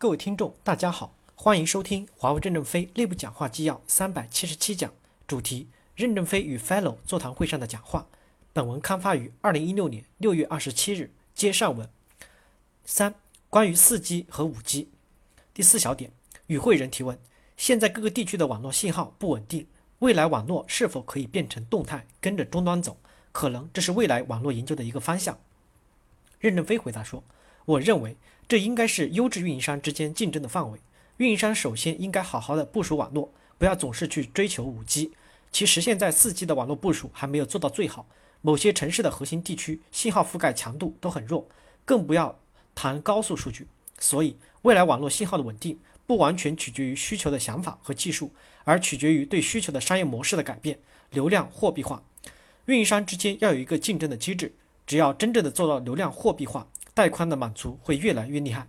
各位听众，大家好，欢迎收听华为任正非内部讲话纪要三百七十七讲，主题：任正非与 Fellow 座谈会上的讲话。本文刊发于二零一六年六月二十七日。接上文三，关于四 G 和五 G。第四小点，与会人提问：现在各个地区的网络信号不稳定，未来网络是否可以变成动态，跟着终端走？可能这是未来网络研究的一个方向。任正非回答说：“我认为这应该是优质运营商之间竞争的范围。运营商首先应该好好的部署网络，不要总是去追求五 G，其实现在四 G 的网络部署还没有做到最好。某些城市的核心地区信号覆盖强度都很弱，更不要谈高速数据。所以，未来网络信号的稳定不完全取决于需求的想法和技术，而取决于对需求的商业模式的改变，流量货币化。运营商之间要有一个竞争的机制。”只要真正的做到流量货币化，带宽的满足会越来越厉害。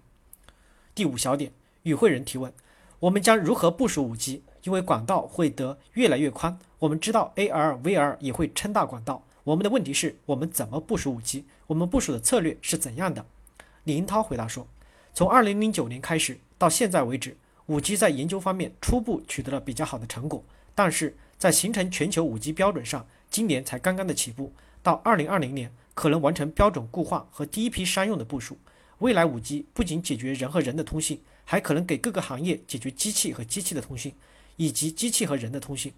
第五小点，与会人提问：我们将如何部署五 G？因为管道会得越来越宽，我们知道 AR、VR 也会撑大管道。我们的问题是我们怎么部署五 G？我们部署的策略是怎样的？李英涛回答说：从二零零九年开始到现在为止，五 G 在研究方面初步取得了比较好的成果，但是在形成全球五 G 标准上，今年才刚刚的起步，到二零二零年。可能完成标准固化和第一批商用的部署。未来五 G 不仅解决人和人的通信，还可能给各个行业解决机器和机器的通信，以及机器和人的通信。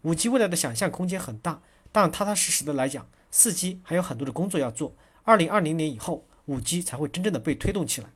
五 G 未来的想象空间很大，但踏踏实实的来讲，四 G 还有很多的工作要做。二零二零年以后，五 G 才会真正的被推动起来。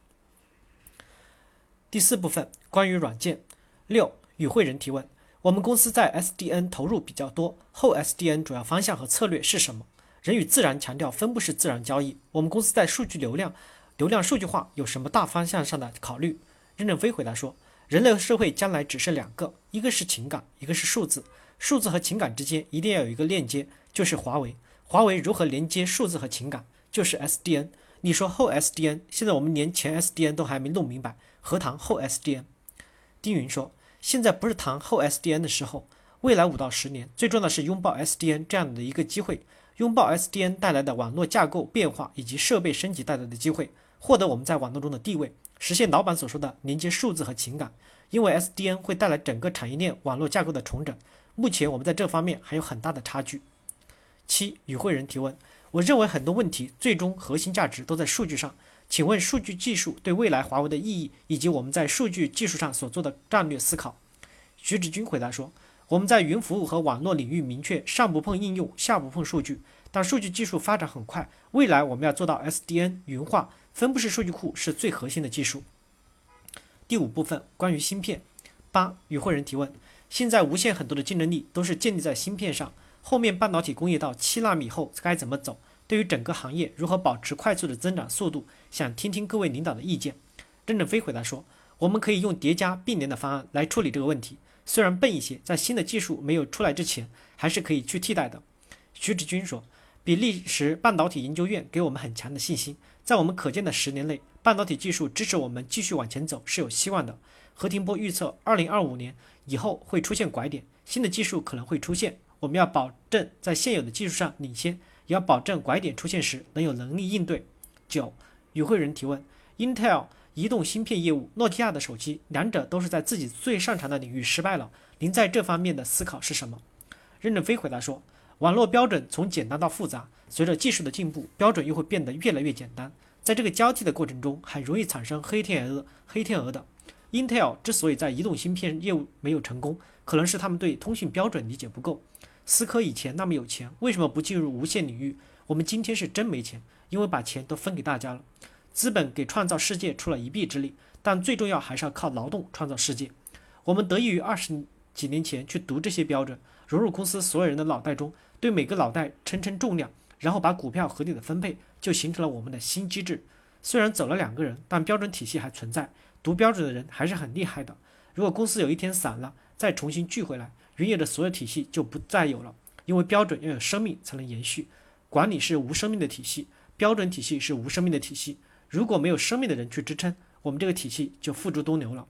第四部分关于软件。六与会人提问：我们公司在 SDN 投入比较多，后 SDN 主要方向和策略是什么？人与自然强调分布式自然交易。我们公司在数据流量、流量数据化有什么大方向上的考虑？任正非回答说：“人类社会将来只剩两个，一个是情感，一个是数字。数字和情感之间一定要有一个链接，就是华为。华为如何连接数字和情感？就是 SDN。你说后 SDN，现在我们连前 SDN 都还没弄明白，何谈后 SDN？” 丁云说：“现在不是谈后 SDN 的时候，未来五到十年，最重要的是拥抱 SDN 这样的一个机会。”拥抱 SDN 带来的网络架构变化以及设备升级带来的机会，获得我们在网络中的地位，实现老板所说的连接数字和情感。因为 SDN 会带来整个产业链网络架构的重整，目前我们在这方面还有很大的差距。七与会人提问：我认为很多问题最终核心价值都在数据上，请问数据技术对未来华为的意义，以及我们在数据技术上所做的战略思考。徐志军回答说。我们在云服务和网络领域明确上不碰应用，下不碰数据。但数据技术发展很快，未来我们要做到 SDN 云化分布式数据库是最核心的技术。第五部分关于芯片。八与会人提问：现在无线很多的竞争力都是建立在芯片上，后面半导体工业到七纳米后该怎么走？对于整个行业如何保持快速的增长速度，想听听各位领导的意见。任正非回答说：我们可以用叠加并联的方案来处理这个问题。虽然笨一些，在新的技术没有出来之前，还是可以去替代的。徐志军说：“比利时半导体研究院给我们很强的信心，在我们可见的十年内，半导体技术支持我们继续往前走是有希望的。”何庭波预测，二零二五年以后会出现拐点，新的技术可能会出现，我们要保证在现有的技术上领先，也要保证拐点出现时能有能力应对。九，与会人提问：Intel。移动芯片业务，诺基亚的手机，两者都是在自己最擅长的领域失败了。您在这方面的思考是什么？任正非回答说：网络标准从简单到复杂，随着技术的进步，标准又会变得越来越简单。在这个交替的过程中，很容易产生黑天鹅。黑天鹅的 Intel 之所以在移动芯片业务没有成功，可能是他们对通信标准理解不够。思科以前那么有钱，为什么不进入无线领域？我们今天是真没钱，因为把钱都分给大家了。资本给创造世界出了一臂之力，但最重要还是要靠劳动创造世界。我们得益于二十几年前去读这些标准，融入公司所有人的脑袋中，对每个脑袋称称重量，然后把股票合理的分配，就形成了我们的新机制。虽然走了两个人，但标准体系还存在，读标准的人还是很厉害的。如果公司有一天散了，再重新聚回来，原有的所有体系就不再有了，因为标准要有生命才能延续。管理是无生命的体系，标准体系是无生命的体系。如果没有生命的人去支撑，我们这个体系就付诸东流了。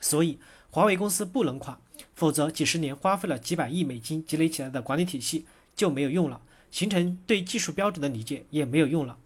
所以，华为公司不能垮，否则几十年花费了几百亿美金积累起来的管理体系就没有用了，形成对技术标准的理解也没有用了。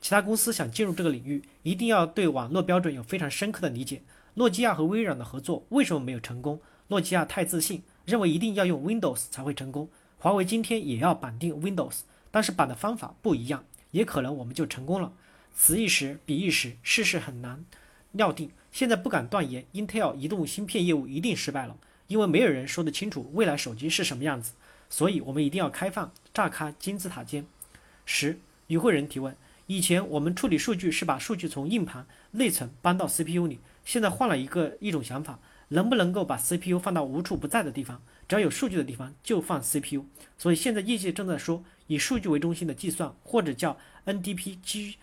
其他公司想进入这个领域，一定要对网络标准有非常深刻的理解。诺基亚和微软的合作为什么没有成功？诺基亚太自信，认为一定要用 Windows 才会成功。华为今天也要绑定 Windows，但是绑的方法不一样，也可能我们就成功了。此一时，彼一时，世事很难料定。现在不敢断言，Intel 移动芯片业务一定失败了，因为没有人说得清楚未来手机是什么样子。所以，我们一定要开放，炸开金字塔尖。十，与会人提问：以前我们处理数据是把数据从硬盘内存搬到 CPU 里，现在换了一个一种想法，能不能够把 CPU 放到无处不在的地方？只要有数据的地方就放 CPU。所以现在业界正在说，以数据为中心的计算，或者叫 NDPG、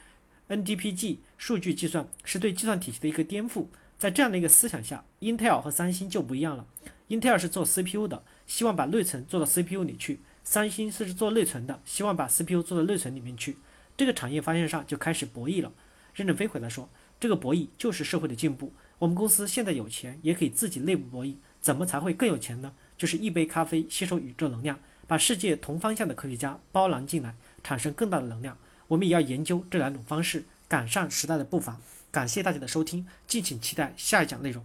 NDPG 数据计算，是对计算体系的一个颠覆。在这样的一个思想下，Intel 和三星就不一样了。Intel 是做 CPU 的，希望把内存做到 CPU 里去；三星是做内存的，希望把 CPU 做到内存里面去。这个产业方向上就开始博弈了。任正非回答说：“这个博弈就是社会的进步。我们公司现在有钱，也可以自己内部博弈。怎么才会更有钱呢？就是一杯咖啡吸收宇宙能量，把世界同方向的科学家包揽进来，产生更大的能量。我们也要研究这两种方式，赶上时代的步伐。”感谢大家的收听，敬请期待下一讲内容。